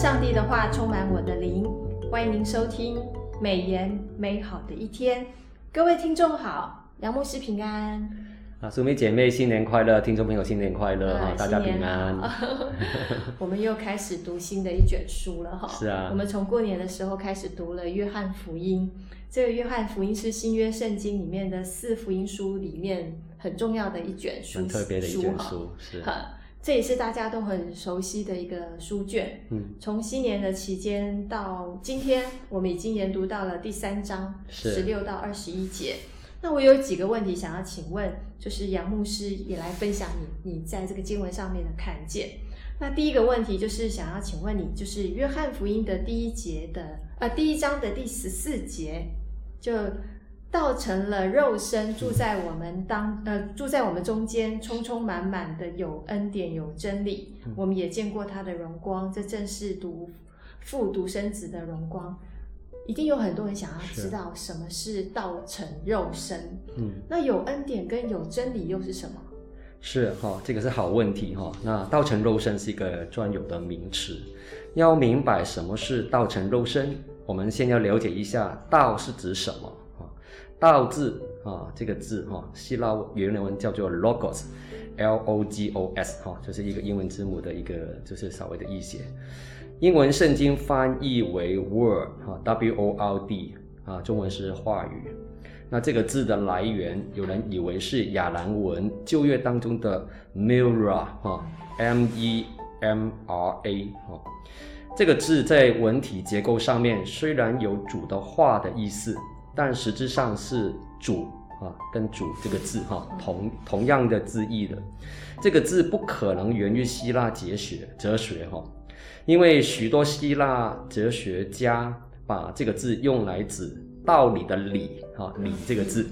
上帝的话充满我的灵，欢迎您收听美言美好的一天。各位听众好，杨牧师平安。啊，淑美姐妹新年快乐！听众朋友新年快乐哈，啊、大家平安。我们又开始读新的一卷书了哈。是啊。我们从过年的时候开始读了约翰福音，这个约翰福音是新约圣经里面的四福音书里面很重要的一卷书，很特别的一卷书，是。这也是大家都很熟悉的一个书卷。嗯，从新年的期间到今天，我们已经研读到了第三章十六到二十一节。那我有几个问题想要请问，就是杨牧师也来分享你你在这个经文上面的看见。那第一个问题就是想要请问你，就是约翰福音的第一节的呃第一章的第十四节就。道成了肉身，住在我们当呃，住在我们中间，充充满满的有恩典有真理。我们也见过他的荣光，这正是独父独生子的荣光。一定有很多人想要知道什么是道成肉身。嗯，那有恩典跟有真理又是什么？是哈、哦，这个是好问题哈、哦。那道成肉身是一个专有的名词，要明白什么是道成肉身，我们先要了解一下道是指什么。道字啊，这个字哈，希腊原文叫做 logos，L O G O S 哈，就是一个英文字母的一个，就是稍微的译写。英文圣经翻译为 word 哈，W O R D 啊，中文是话语。那这个字的来源，有人以为是亚兰文旧约当中的 Mirrah 哈，M E M R A 哈。这个字在文体结构上面虽然有主的话的意思。但实质上是主啊，跟主这个字哈同同样的字义的，这个字不可能源于希腊哲学哲学哈，因为许多希腊哲学家把这个字用来指道理的理哈理这个字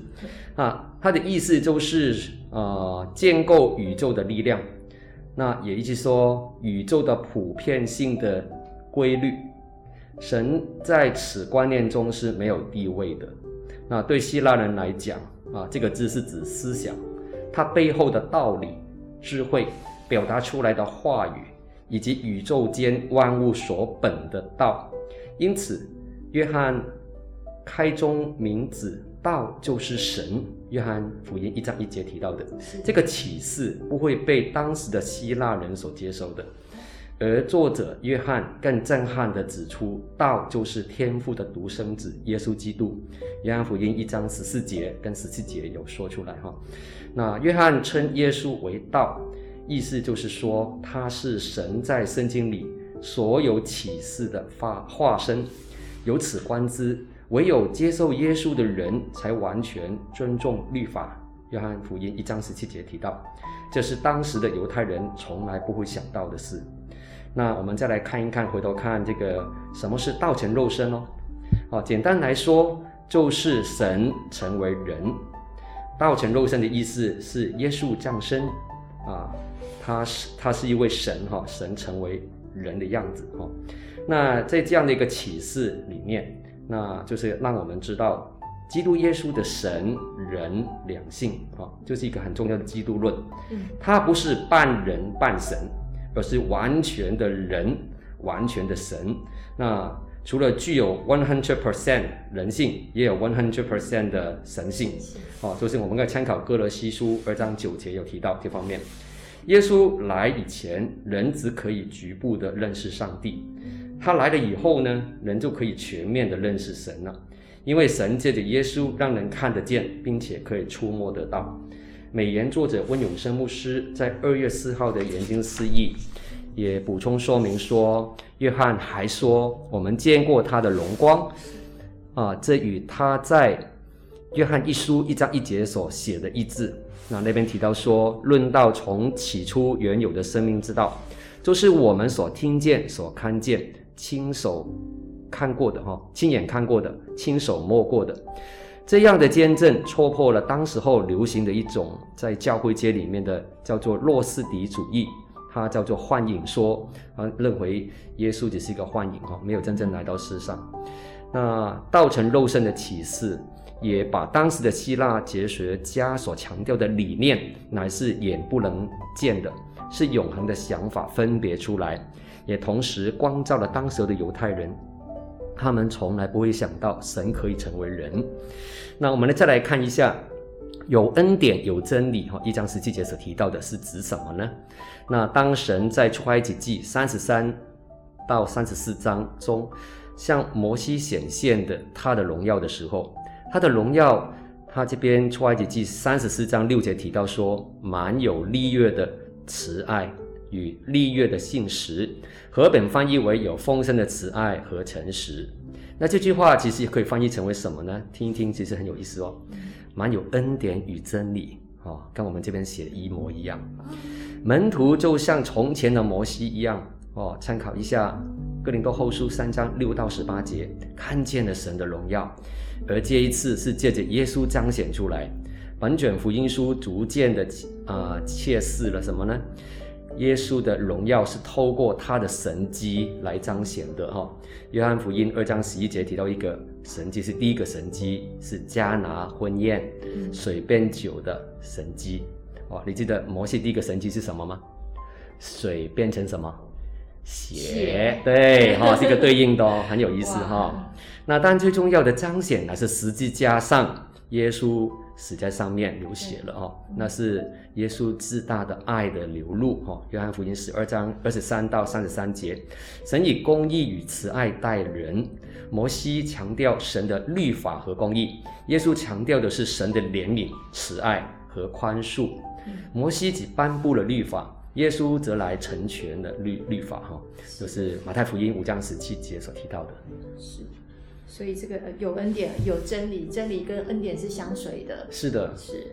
啊，它的意思就是呃建构宇宙的力量，那也就是说宇宙的普遍性的规律。神在此观念中是没有地位的。那对希腊人来讲啊，这个字是指思想，它背后的道理、智慧表达出来的话语，以及宇宙间万物所本的道。因此，约翰开宗明指道就是神。约翰福音一章一节提到的这个启示，不会被当时的希腊人所接受的。而作者约翰更震撼地指出，道就是天父的独生子耶稣基督。约翰福音一章十四节跟十七节有说出来哈。那约翰称耶稣为道，意思就是说他是神在圣经里所有启示的化化身。由此观之，唯有接受耶稣的人才完全尊重律法。约翰福音一章十七节提到，这是当时的犹太人从来不会想到的事。那我们再来看一看，回头看这个什么是道成肉身哦？好，简单来说就是神成为人。道成肉身的意思是耶稣降生啊，他是他是一位神哈，神成为人的样子哈。那在这样的一个启示里面，那就是让我们知道基督耶稣的神人两性啊，就是一个很重要的基督论。嗯，他不是半人半神。而是完全的人，完全的神。那除了具有 one hundred percent 人性，也有 one hundred percent 的神性。哦，就是我们可以参考哥罗西书二章九节有提到这方面。耶稣来以前，人只可以局部的认识上帝；他来了以后呢，人就可以全面的认识神了。因为神借着耶稣让人看得见，并且可以触摸得到。美言作者温永生牧师在二月四号的研经释义也补充说明说，约翰还说我们见过他的荣光，啊，这与他在约翰一书一章一节所写的一致。那那边提到说，论到从起初原有的生命之道，就是我们所听见、所看见、亲手看过的哈，亲眼看过的、亲手摸过的。这样的见证戳破了当时候流行的一种在教会界里面的叫做诺斯底主义，它叫做幻影说，啊，认为耶稣只是一个幻影哈，没有真正来到世上。那道成肉身的启示，也把当时的希腊哲学家所强调的理念，乃是眼不能见的，是永恒的想法分别出来，也同时光照了当时的犹太人。他们从来不会想到神可以成为人。那我们呢，再来看一下，有恩典有真理哈，一章十七节所提到的是指什么呢？那当神在出埃及记三十三到三十四章中向摩西显现的他的荣耀的时候，他的荣耀，他这边出埃及记三十四章六节提到说，满有历月的慈爱与历月的信实，和本翻译为有丰盛的慈爱和诚实。那这句话其实也可以翻译成为什么呢？听一听，其实很有意思哦。蛮有恩典与真理，哦，跟我们这边写的一模一样。门徒就像从前的摩西一样，哦，参考一下哥林多后书三章六到十八节，看见了神的荣耀，而这一次是借着耶稣彰显出来。本卷福音书逐渐的啊，揭示了什么呢？耶稣的荣耀是透过他的神迹来彰显的哈。约翰福音二章十一节提到一个神迹，是第一个神迹，是迦拿婚宴水变酒的神迹。哦，你记得摩西第一个神迹是什么吗？水变成什么？血。对，哈，是一个对应的哦，很有意思哈。那但最重要的彰显还是十字加上耶稣。死在上面流血了哦，那是耶稣至大的爱的流露哈。约翰福音十二章二十三到三十三节，神以公义与慈爱待人。摩西强调神的律法和公义，耶稣强调的是神的怜悯、慈爱和宽恕。摩西只颁布了律法，耶稣则来成全了律律法哈，就是马太福音五章十七节所提到的。是。所以这个有恩典有真理，真理跟恩典是相随的。是的，是。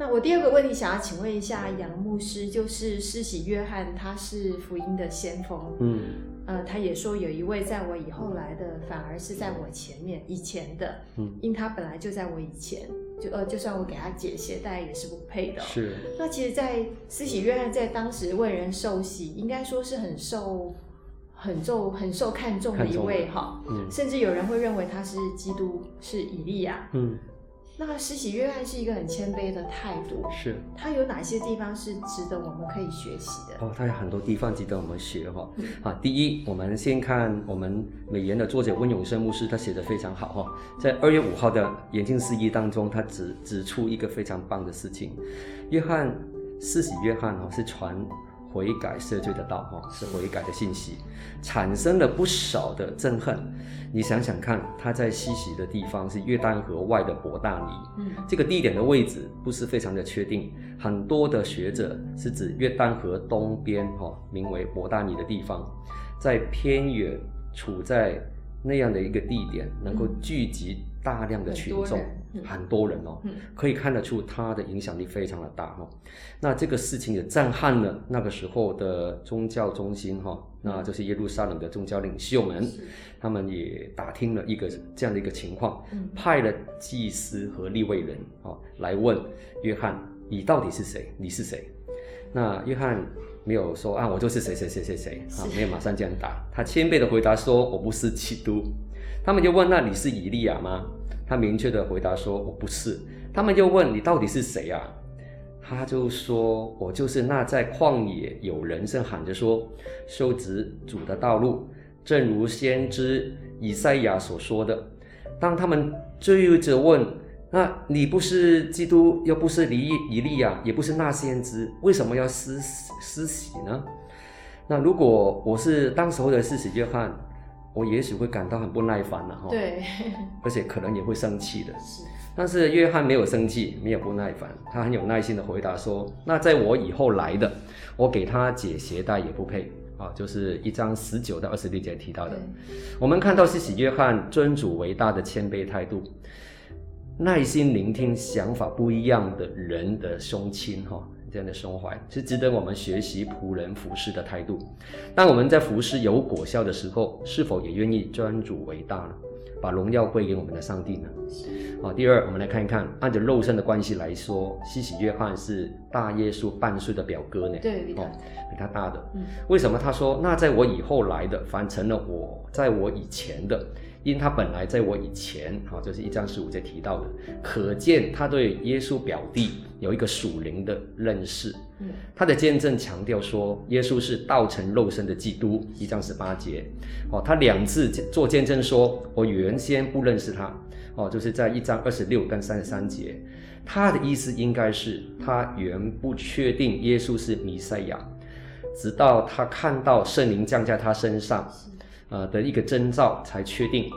那我第二个问题想要请问一下杨牧师，就是施洗约翰他是福音的先锋，嗯，呃，他也说有一位在我以后来的，反而是在我前面以前的，嗯，因他本来就在我以前，就呃，就算我给他解鞋带也是不配的。是。那其实，在施洗约翰在当时为人受洗，应该说是很受。很受很受看重的一位哈，嗯，甚至有人会认为他是基督，是以利亚，嗯，那施洗约翰是一个很谦卑的态度，是，他有哪些地方是值得我们可以学习的？哦，他有很多地方值得我们学哈，啊，第一，我们先看我们美言的作者温永生牧师，他写的非常好哈，在二月五号的研经释义当中，他指指出一个非常棒的事情，约翰施洗约翰哦是传。悔改赦罪的道，哈，是悔改的信息，产生了不少的憎恨。你想想看，他在西洗的地方是约旦河外的伯大尼，嗯，这个地点的位置不是非常的确定。很多的学者是指约旦河东边，哈，名为伯大尼的地方，在偏远，处在那样的一个地点，能够聚集大量的群众。很多人哦，可以看得出他的影响力非常的大哈。那这个事情也震撼了那个时候的宗教中心哈，那就是耶路撒冷的宗教领袖们，他们也打听了一个这样的一个情况，派了祭司和立位人啊来问约翰，你到底是谁？你是谁？那约翰没有说啊，我就是谁谁谁谁谁啊，没有马上这样答，他谦卑的回答说，我不是基督。他们就问，那你是以利亚吗？他明确的回答说：“我不是。”他们就问：“你到底是谁啊？”他就说：“我就是那在旷野有人声喊着说，修直主的道路，正如先知以赛亚所说的。”当他们追着问：“那你不是基督，又不是以以利亚，也不是那先知，为什么要施施洗呢？”那如果我是当时候的施洗约翰，我也许会感到很不耐烦了哈，对，而且可能也会生气的。是，但是约翰没有生气，没有不耐烦，他很有耐心的回答说：“那在我以后来的，我给他解鞋带也不配啊。”就是一章十九到二十六节提到的。我们看到施洗约翰尊主为大的谦卑态度，耐心聆听想法不一样的人的胸襟哈。这样的胸怀是值得我们学习仆人服侍的态度。当我们在服侍有果效的时候，是否也愿意专主为大呢？把荣耀归给我们的上帝呢？好，第二，我们来看一看，按照肉身的关系来说，西西约翰是大耶稣半岁的表哥呢？对，比他，哦，比他大的。嗯，为什么他说那在我以后来的，反成了我在我以前的？因他本来在我以前，哈，就是一章十五节提到的，可见他对耶稣表弟有一个属灵的认识。嗯，他的见证强调说，耶稣是道成肉身的基督，一章十八节。哦，他两次做见证说，我原先不认识他。哦，就是在一章二十六跟三十三节，他的意思应该是他原不确定耶稣是弥赛亚，直到他看到圣灵降在他身上。呃的一个征兆，才确定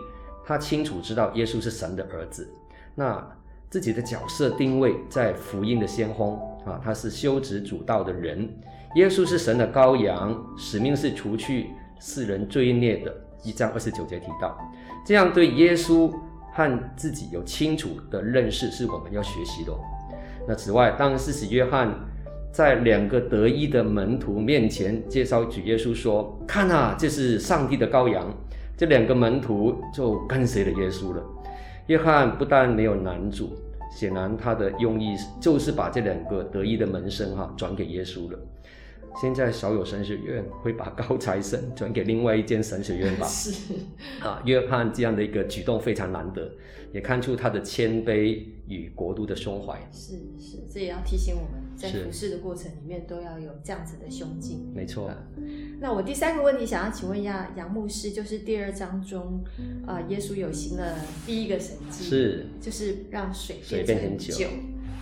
他清楚知道耶稣是神的儿子。那自己的角色定位在福音的先锋啊，他是修直主道的人。耶稣是神的羔羊，使命是除去世人罪孽的。一章二十九节提到，这样对耶稣和自己有清楚的认识，是我们要学习的。那此外，当施洗约翰。在两个得意的门徒面前介绍主耶稣说：“看啊，这是上帝的羔羊。”这两个门徒就跟随了耶稣了。约翰不但没有拦阻，显然他的用意就是把这两个得意的门生哈转给耶稣了。现在少有神学院会把高材生转给另外一间神学院吧？是啊，约翰这样的一个举动非常难得，也看出他的谦卑与国度的胸怀。是是，这也要提醒我们在服侍的过程里面都要有这样子的胸襟。没错。那我第三个问题想要请问一下杨牧师，就是第二章中啊、呃，耶稣有行了第一个神迹，是就是让水变成酒。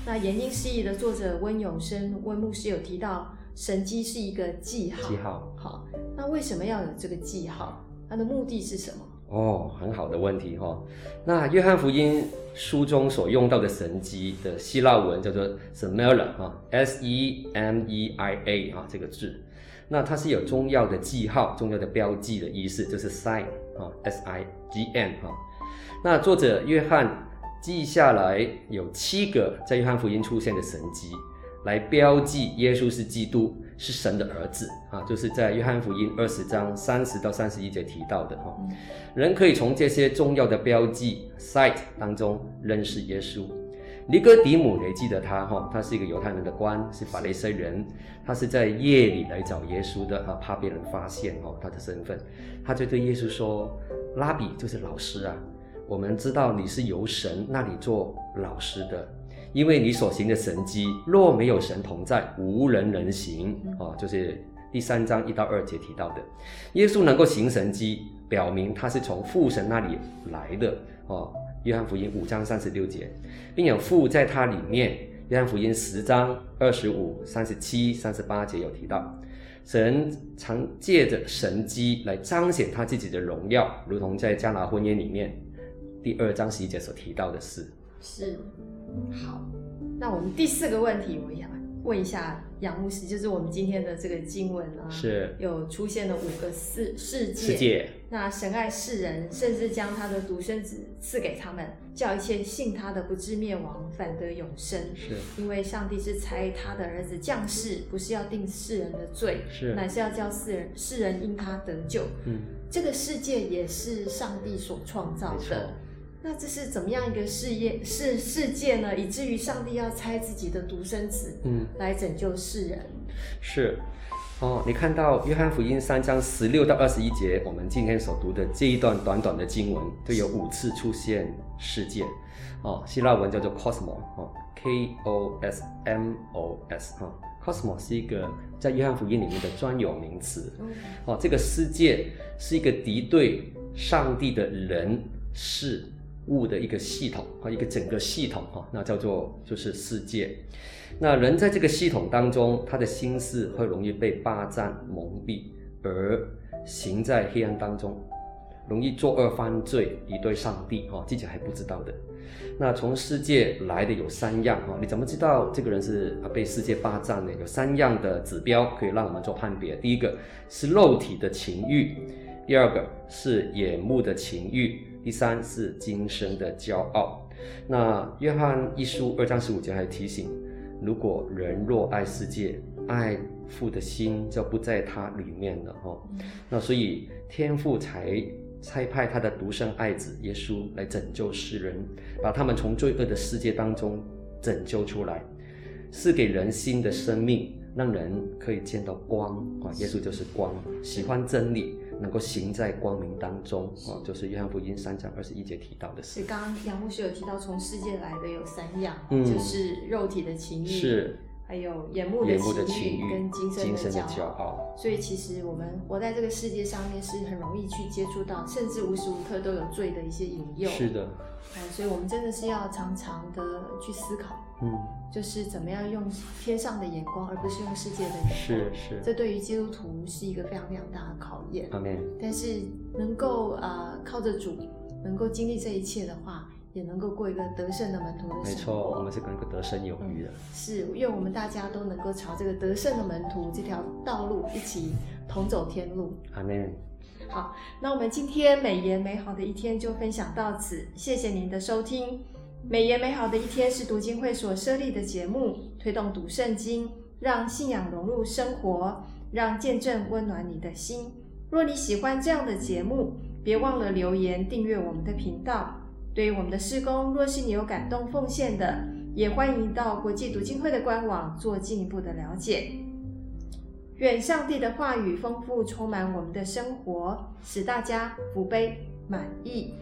那言音释义的作者温永生温牧师有提到。神迹是一个记号。记号。好，那为什么要有这个记号？它的目的是什么？哦，很好的问题哈、哦。那约翰福音书中所用到的神迹的希腊文叫做 Semela 哈，S E M E I A 啊这个字。那它是有重要的记号、重要的标记的意思，就是 sign 啊，S I G N 哈。那作者约翰记下来有七个在约翰福音出现的神迹。来标记耶稣是基督，是神的儿子啊，就是在约翰福音二十章三十到三十一节提到的哈。人可以从这些重要的标记 sight 当中认识耶稣。尼哥底母，你记得他哈？他是一个犹太人的官，是法利赛人。他是在夜里来找耶稣的啊，怕别人发现哦他的身份。他就对耶稣说：“拉比就是老师啊，我们知道你是由神那里做老师的。”因为你所行的神迹，若没有神同在，无人能行。哦，就是第三章一到二节提到的，耶稣能够行神迹，表明他是从父神那里来的。哦，约翰福音五章三十六节，并有父在他里面。约翰福音十章二十五、三十七、三十八节有提到，神常借着神迹来彰显他自己的荣耀，如同在迦拿婚宴里面第二章十一节所提到的事。是。好，那我们第四个问题，我想问一下杨牧师，就是我们今天的这个经文啊，是有出现了五个世世界，世界。那神爱世人，甚至将他的独生子赐给他们，叫一切信他的不至灭亡，反得永生。是，因为上帝是差他的儿子降世，不是要定世人的罪，是，乃是要叫世人世人因他得救。嗯，这个世界也是上帝所创造的。那这是怎么样一个事业世世界呢？以至于上帝要差自己的独生子，嗯，来拯救世人。是，哦，你看到约翰福音三章十六到二十一节，我们今天所读的这一段短短的经文，都有五次出现世界。哦，希腊文叫做 cosmos，哦，K O S M O S，哈，cosmos 是一个在约翰福音里面的专有名词。哦，这个世界是一个敌对上帝的人事。物的一个系统啊，一个整个系统哈，那叫做就是世界。那人在这个系统当中，他的心思会容易被霸占蒙蔽，而行在黑暗当中，容易作恶犯罪，以对上帝哈，自己还不知道的。那从世界来的有三样哈，你怎么知道这个人是被世界霸占呢？有三样的指标可以让我们做判别。第一个是肉体的情欲，第二个是眼目的情欲。第三是今生的骄傲。那约翰一书二章十五节还提醒：如果人若爱世界，爱父的心就不在他里面了哈。那所以天父才差派他的独生爱子耶稣来拯救世人，把他们从罪恶的世界当中拯救出来，是给人新的生命，让人可以见到光啊！耶稣就是光，喜欢真理。能够行在光明当中哦，就是约翰福音三章二十一节提到的。是刚刚杨牧师有提到，从世界来的有三样，嗯，就是肉体的情欲，是，还有眼目的情欲跟精神的骄傲。所以其实我们活在这个世界上面，是很容易去接触到，甚至无时无刻都有罪的一些引诱。是的，所以我们真的是要常常的去思考。嗯，就是怎么样用天上的眼光，而不是用世界的眼光。是是，这对于基督徒是一个非常非常大的考验。但是能够呃靠着主，能够经历这一切的话，也能够过一个得胜的门徒的生活。没错，我们是能够得胜有余的。是，愿我们大家都能够朝这个得胜的门徒这条道路一起同走天路。阿门。好，那我们今天美言美好的一天就分享到此，谢谢您的收听。美言美好的一天是读经会所设立的节目，推动读圣经，让信仰融入生活，让见证温暖你的心。若你喜欢这样的节目，别忘了留言订阅我们的频道。对于我们的施工，若是你有感动奉献的，也欢迎到国际读经会的官网做进一步的了解。愿上帝的话语丰富充满我们的生活，使大家福杯满意。